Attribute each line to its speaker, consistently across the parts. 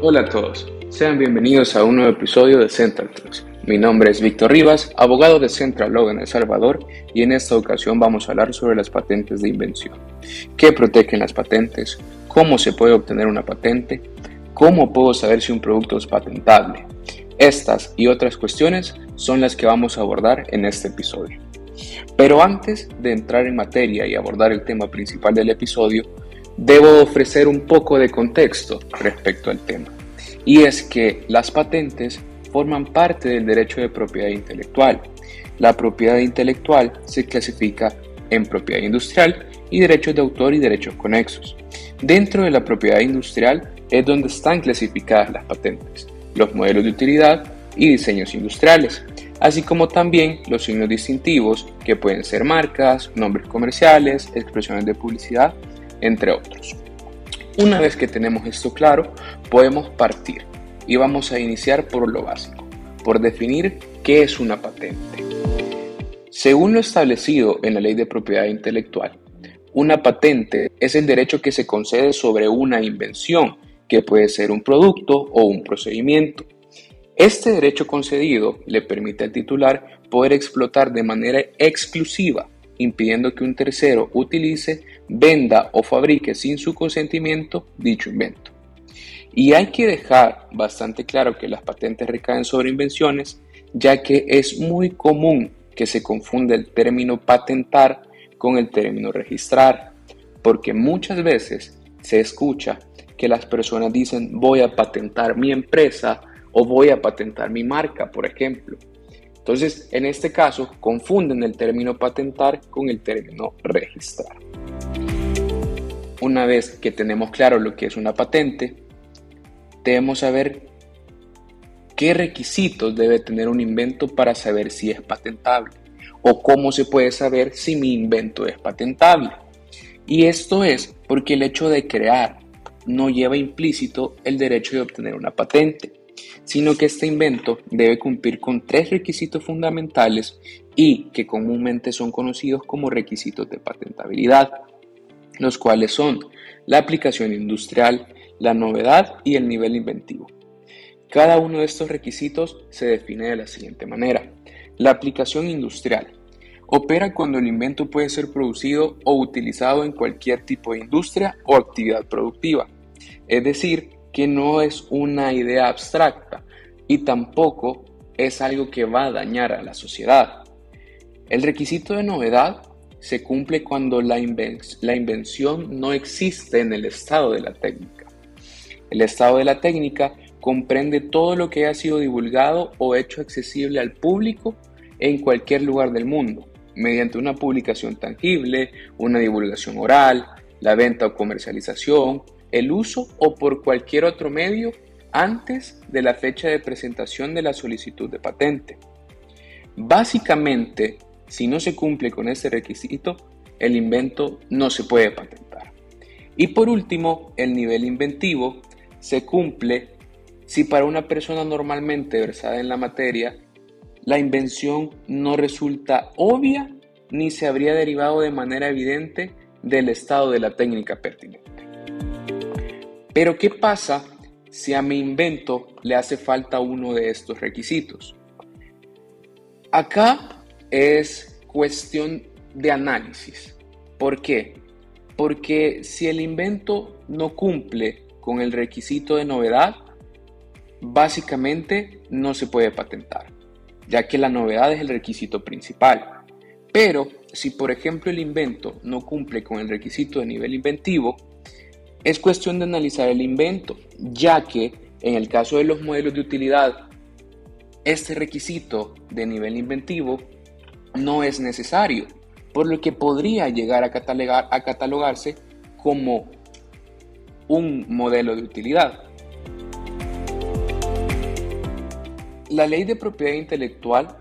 Speaker 1: Hola a todos, sean bienvenidos a un nuevo episodio de Central Talks. Mi nombre es Víctor Rivas, abogado de Central Law en El Salvador, y en esta ocasión vamos a hablar sobre las patentes de invención. ¿Qué protegen las patentes? ¿Cómo se puede obtener una patente? ¿Cómo puedo saber si un producto es patentable? Estas y otras cuestiones son las que vamos a abordar en este episodio. Pero antes de entrar en materia y abordar el tema principal del episodio, debo ofrecer un poco de contexto respecto al tema. Y es que las patentes forman parte del derecho de propiedad intelectual. La propiedad intelectual se clasifica en propiedad industrial y derechos de autor y derechos conexos. Dentro de la propiedad industrial es donde están clasificadas las patentes, los modelos de utilidad y diseños industriales, así como también los signos distintivos que pueden ser marcas, nombres comerciales, expresiones de publicidad entre otros. Una vez que tenemos esto claro, podemos partir y vamos a iniciar por lo básico, por definir qué es una patente. Según lo establecido en la Ley de Propiedad Intelectual, una patente es el derecho que se concede sobre una invención, que puede ser un producto o un procedimiento. Este derecho concedido le permite al titular poder explotar de manera exclusiva impidiendo que un tercero utilice, venda o fabrique sin su consentimiento dicho invento. Y hay que dejar bastante claro que las patentes recaen sobre invenciones, ya que es muy común que se confunda el término patentar con el término registrar, porque muchas veces se escucha que las personas dicen voy a patentar mi empresa o voy a patentar mi marca, por ejemplo. Entonces, en este caso, confunden el término patentar con el término registrar. Una vez que tenemos claro lo que es una patente, debemos saber qué requisitos debe tener un invento para saber si es patentable o cómo se puede saber si mi invento es patentable. Y esto es porque el hecho de crear no lleva implícito el derecho de obtener una patente sino que este invento debe cumplir con tres requisitos fundamentales y que comúnmente son conocidos como requisitos de patentabilidad, los cuales son la aplicación industrial, la novedad y el nivel inventivo. Cada uno de estos requisitos se define de la siguiente manera. La aplicación industrial opera cuando el invento puede ser producido o utilizado en cualquier tipo de industria o actividad productiva, es decir, que no es una idea abstracta y tampoco es algo que va a dañar a la sociedad. El requisito de novedad se cumple cuando la, invención no existe en el estado de la técnica. El estado de la técnica comprende todo lo que ha sido divulgado o hecho accesible al público en cualquier lugar del mundo, mediante una publicación tangible, una divulgación oral, la venta o comercialización, el uso o por cualquier otro medio antes de la fecha de presentación de la solicitud de patente. Básicamente, si no se cumple con este requisito, el invento no se puede patentar. Y por último, el nivel inventivo se cumple si para una persona normalmente versada en la materia, la invención no resulta obvia ni se habría derivado de manera evidente del estado de la técnica pertinente. Pero ¿qué pasa si a mi invento le hace falta uno de estos requisitos? Acá es cuestión de análisis. ¿Por qué? Porque si el invento no cumple con el requisito de novedad, básicamente no se puede patentar, ya que la novedad es el requisito principal. Pero si por ejemplo el invento no cumple con el requisito de nivel inventivo, es cuestión de analizar el invento, ya que en el caso de los modelos de utilidad, este requisito de nivel inventivo no es necesario, por lo que podría llegar a, catalogar, a catalogarse como un modelo de utilidad. La ley de propiedad intelectual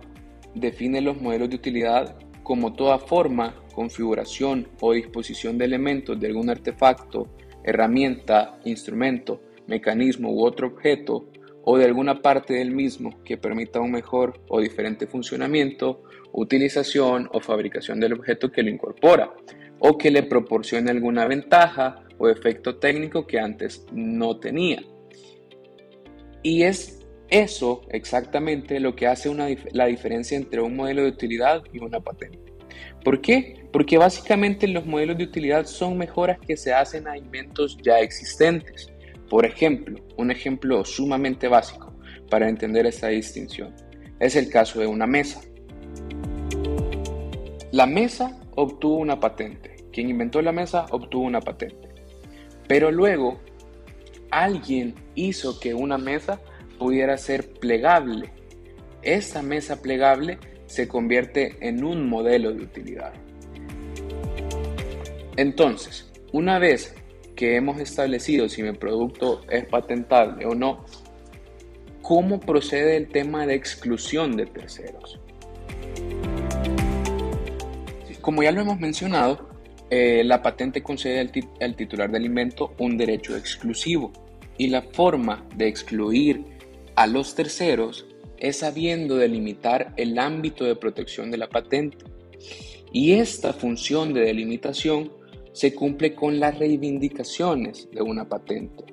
Speaker 1: define los modelos de utilidad como toda forma, configuración o disposición de elementos de algún artefacto herramienta, instrumento, mecanismo u otro objeto o de alguna parte del mismo que permita un mejor o diferente funcionamiento, utilización o fabricación del objeto que lo incorpora o que le proporcione alguna ventaja o efecto técnico que antes no tenía. Y es eso exactamente lo que hace la diferencia entre un modelo de utilidad y una patente. ¿Por qué? Porque básicamente los modelos de utilidad son mejoras que se hacen a inventos ya existentes. Por ejemplo, un ejemplo sumamente básico para entender esta distinción es el caso de una mesa. La mesa obtuvo una patente. Quien inventó la mesa obtuvo una patente. Pero luego alguien hizo que una mesa pudiera ser plegable. Esa mesa plegable se convierte en un modelo de utilidad. Entonces, una vez que hemos establecido si mi producto es patentable o no, ¿cómo procede el tema de exclusión de terceros? Como ya lo hemos mencionado, eh, la patente concede al titular del invento un derecho exclusivo y la forma de excluir a los terceros es sabiendo delimitar el ámbito de protección de la patente. Y esta función de delimitación se cumple con las reivindicaciones de una patente,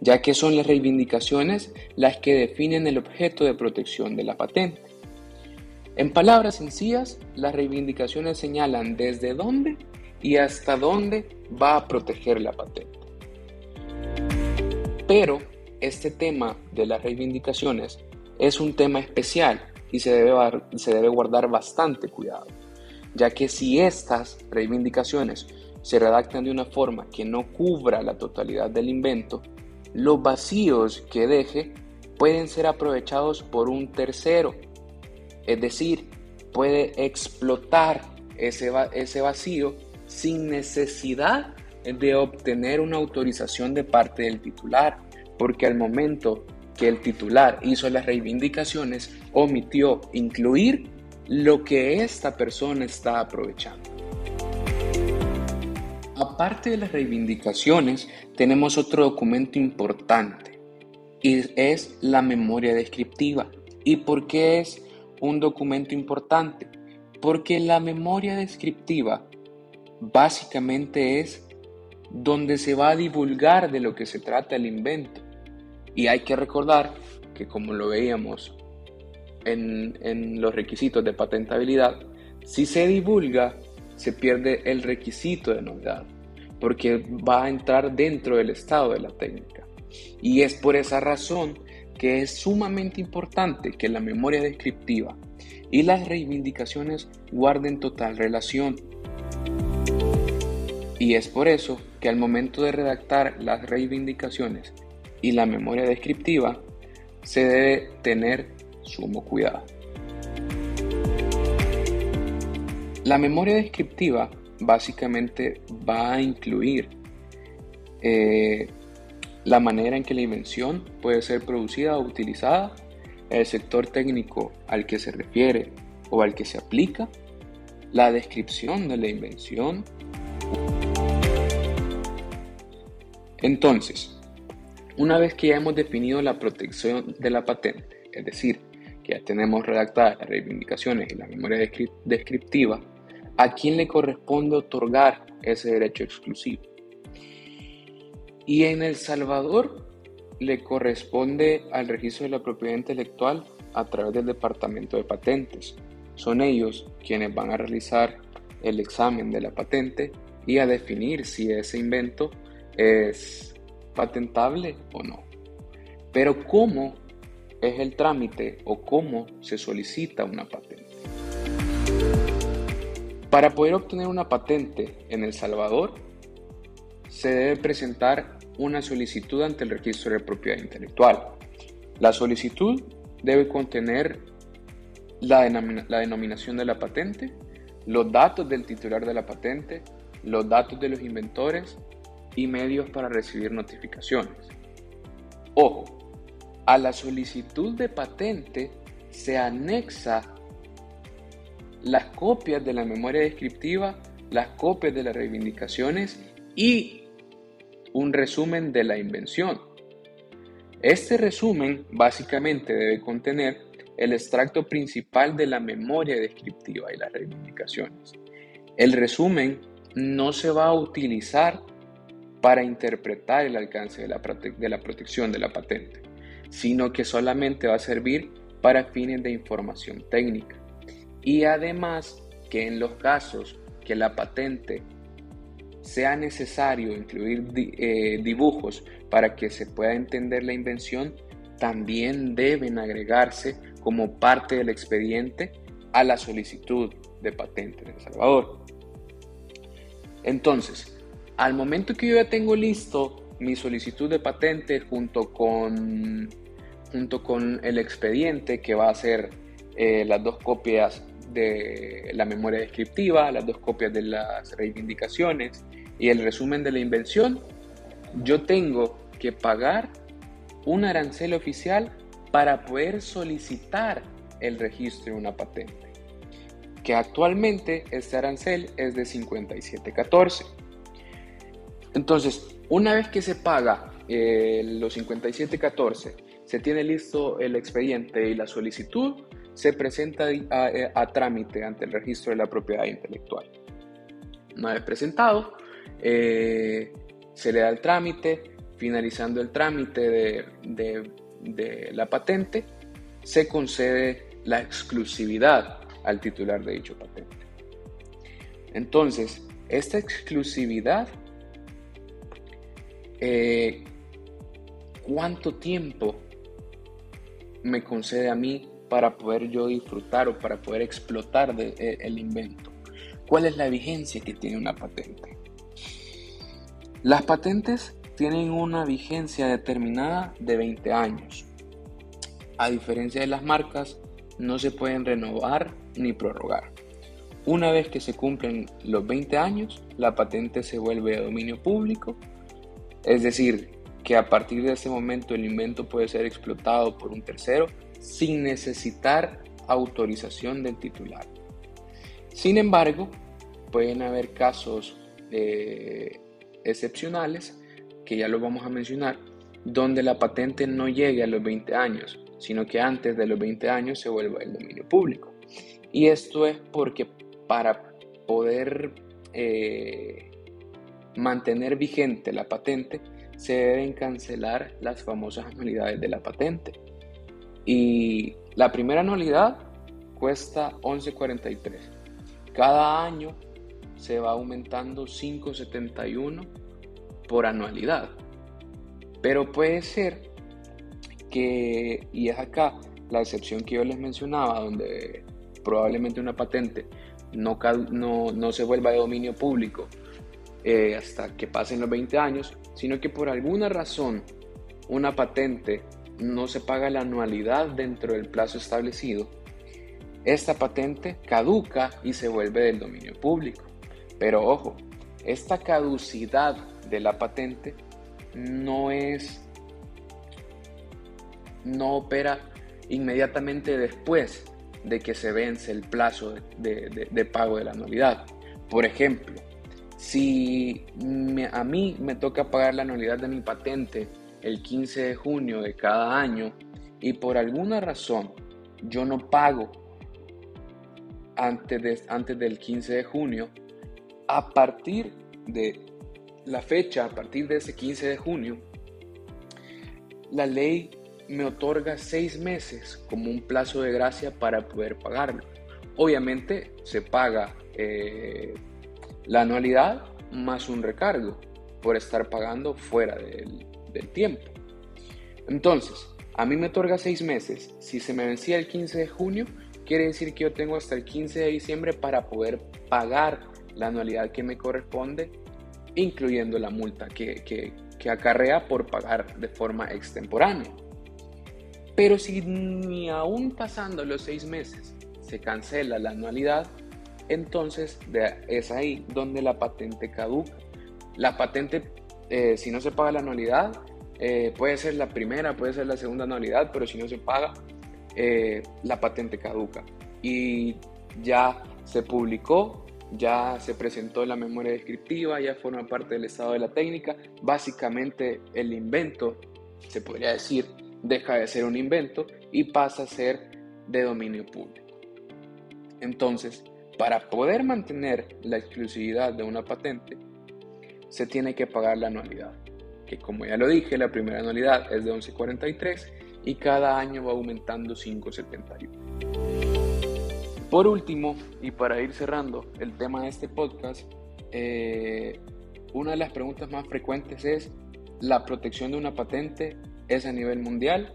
Speaker 1: ya que son las reivindicaciones las que definen el objeto de protección de la patente. En palabras sencillas, las reivindicaciones señalan desde dónde y hasta dónde va a proteger la patente. Pero este tema de las reivindicaciones es un tema especial y se debe, se debe guardar bastante cuidado, ya que si estas reivindicaciones se redactan de una forma que no cubra la totalidad del invento, los vacíos que deje pueden ser aprovechados por un tercero, es decir, puede explotar ese, ese vacío sin necesidad de obtener una autorización de parte del titular porque al momento que el titular hizo las reivindicaciones, omitió incluir lo que esta persona está aprovechando. Aparte de las reivindicaciones, tenemos otro documento importante y es la memoria descriptiva. ¿Y por qué es un documento importante? Porque la memoria descriptiva básicamente es donde se va a divulgar de lo que se trata el invento. Y hay que recordar que como lo veíamos en, los requisitos de patentabilidad, si se divulga, se pierde el requisito de novedad, porque va a entrar dentro del estado de la técnica. Y es por esa razón que es sumamente importante que la memoria descriptiva y las reivindicaciones guarden total relación. Y es por eso que al momento de redactar las reivindicaciones y la memoria descriptiva, se debe tener sumo cuidado. La memoria descriptiva básicamente va a incluir eh, la manera en que la invención puede ser producida o utilizada, el sector técnico al que se refiere o al que se aplica, la descripción de la invención. Entonces, una vez que ya hemos definido la protección de la patente, es decir, que ya tenemos redactadas las reivindicaciones y la memoria descriptiva, ¿a quién le corresponde otorgar ese derecho exclusivo? Y en El Salvador le corresponde al registro de la propiedad intelectual a través del Departamento de Patentes. Son ellos quienes van a realizar el examen de la patente y a definir si ese invento es patentable o no. Pero ¿cómo es el trámite o cómo se solicita una patente? Para poder obtener una patente en El Salvador, se debe presentar una solicitud ante el registro de propiedad intelectual. La solicitud debe contener la, la, denominación de la patente, los datos del titular de la patente, los datos de los inventores y medios para recibir notificaciones. Ojo, a la solicitud de patente se anexa las copias de la memoria descriptiva, las copias de las reivindicaciones y un resumen de la invención. Este resumen básicamente debe contener el extracto principal de la memoria descriptiva y las reivindicaciones. El resumen no se va a utilizar para interpretar el alcance de la, de la protección de la patente. sino que solamente va a servir para fines de información técnica. Y además que en los casos que la patente sea necesario incluir eh, dibujos para que se pueda entender la invención, también deben agregarse como parte del expediente a la solicitud de patente en El Salvador. Entonces, al momento que yo ya tengo listo mi solicitud de patente junto con, junto con el expediente que va a ser eh, las dos copias de la memoria descriptiva, las dos copias de las reivindicaciones y el resumen de la invención, yo tengo que pagar un arancel oficial para poder solicitar el registro de una patente, que actualmente este arancel es de 57.14. Entonces, una vez que se paga eh, los 57.14, se tiene listo el expediente y la solicitud, se presenta eh, a, trámite ante el registro de la propiedad intelectual. Una vez presentado, eh, se le da el trámite, finalizando el trámite de, la patente, se concede la exclusividad al titular de dicho patente. Entonces, esta exclusividad, eh, ¿cuánto tiempo me concede a mí para poder yo disfrutar o para poder explotar eh, el invento? ¿Cuál es la vigencia que tiene una patente? Las patentes tienen una vigencia determinada de 20 años. A diferencia de las marcas, no se pueden renovar ni prorrogar. Una vez que se cumplen los 20 años, la patente se vuelve de dominio público, es decir, que a partir de ese momento el invento puede ser explotado por un tercero sin necesitar autorización del titular. Sin embargo, pueden haber casos eh, excepcionales, que ya lo vamos a mencionar, donde la patente no llegue a los 20 años, sino que antes de los 20 años se vuelva el dominio público. Y esto es porque para poder eh, mantener vigente la patente, se deben cancelar las famosas anualidades de la patente. Y la primera anualidad cuesta 11.43. Cada año se va aumentando 5.71 por anualidad. Pero puede ser que, y es acá la excepción que yo les mencionaba, donde probablemente una patente no, no, se vuelva de dominio público eh, hasta que pasen los 20 años, sino que por alguna razón una patente no se paga la anualidad dentro del plazo establecido, esta patente caduca y se vuelve del dominio público. Pero ojo, esta caducidad de la patente no es, no opera inmediatamente después de que se vence el plazo de, pago de la anualidad. Por ejemplo, si a mí me toca pagar la anualidad de mi patente el 15 de junio de cada año y por alguna razón yo no pago antes, del 15 de junio, a partir de la fecha, a partir de ese 15 de junio, la ley me otorga seis meses como un plazo de gracia para poder pagarlo. Obviamente se paga eh, la anualidad más un recargo por estar pagando fuera del, del tiempo. Entonces, a mí me otorga seis meses. Si se me vencía el 15 de junio, quiere decir que yo tengo hasta el 15 de diciembre para poder pagar la anualidad que me corresponde, incluyendo la multa que, acarrea por pagar de forma extemporánea. Pero si ni aún pasando los seis meses se cancela la anualidad, entonces es ahí donde la patente caduca. La patente, eh, si no se paga la anualidad, eh, puede ser la primera, puede ser la segunda anualidad, pero si no se paga, eh, la patente caduca. Y ya se publicó ya se presentó la memoria descriptiva, ya forma parte del estado de la técnica. Básicamente el invento, se podría decir, deja de ser un invento y pasa a ser de dominio público. Entonces, para poder mantener la exclusividad de una patente, se tiene que pagar la anualidad, que como ya lo dije, la primera anualidad es de 11.43 y cada año va aumentando 5,71. Por último, y para ir cerrando el tema de este podcast, eh, una de las preguntas más frecuentes es, ¿la protección de una patente es a nivel mundial?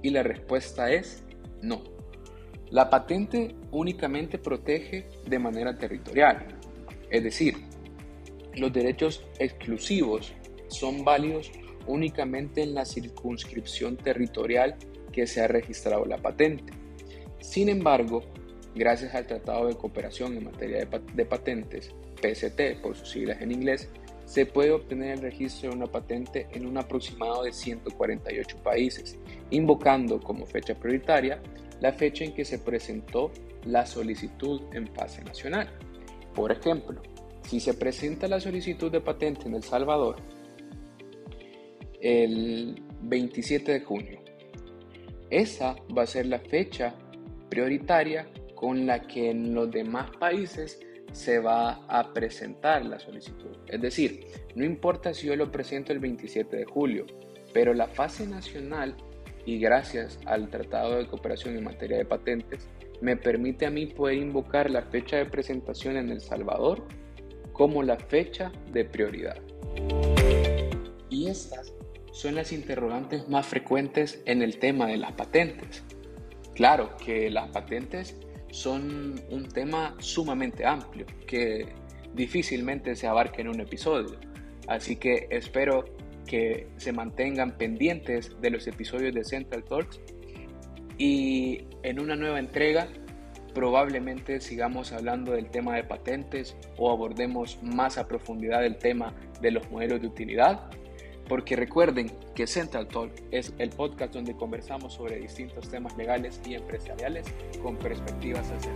Speaker 1: Y la respuesta es no. La patente únicamente protege de manera territorial, es decir, los derechos exclusivos son válidos únicamente en la circunscripción territorial que se ha registrado la patente. Sin embargo, gracias al Tratado de Cooperación en materia de, patentes, PST por sus siglas en inglés, se puede obtener el registro de una patente en un aproximado de 148 países, invocando como fecha prioritaria la fecha en que se presentó la solicitud en fase nacional. Por ejemplo, si se presenta la solicitud de patente en El Salvador el 27 de junio, esa va a ser la fecha prioritaria con la que en los demás países se va a presentar la solicitud. Es decir, no importa si yo lo presento el 27 de julio, pero la fase nacional y gracias al Tratado de Cooperación en materia de patentes, me permite a mí poder invocar la fecha de presentación en El Salvador como la fecha de prioridad. Y estas son las interrogantes más frecuentes en el tema de las patentes. Claro que las patentes son un tema sumamente amplio que difícilmente se abarca en un episodio. Así que espero que se mantengan pendientes de los episodios de Central Talks. Y en una nueva entrega probablemente sigamos hablando del tema de patentes o abordemos más a profundidad el tema de los modelos de utilidad. Porque recuerden que Central Talk es el podcast donde conversamos sobre distintos temas legales y empresariales con perspectivas hacia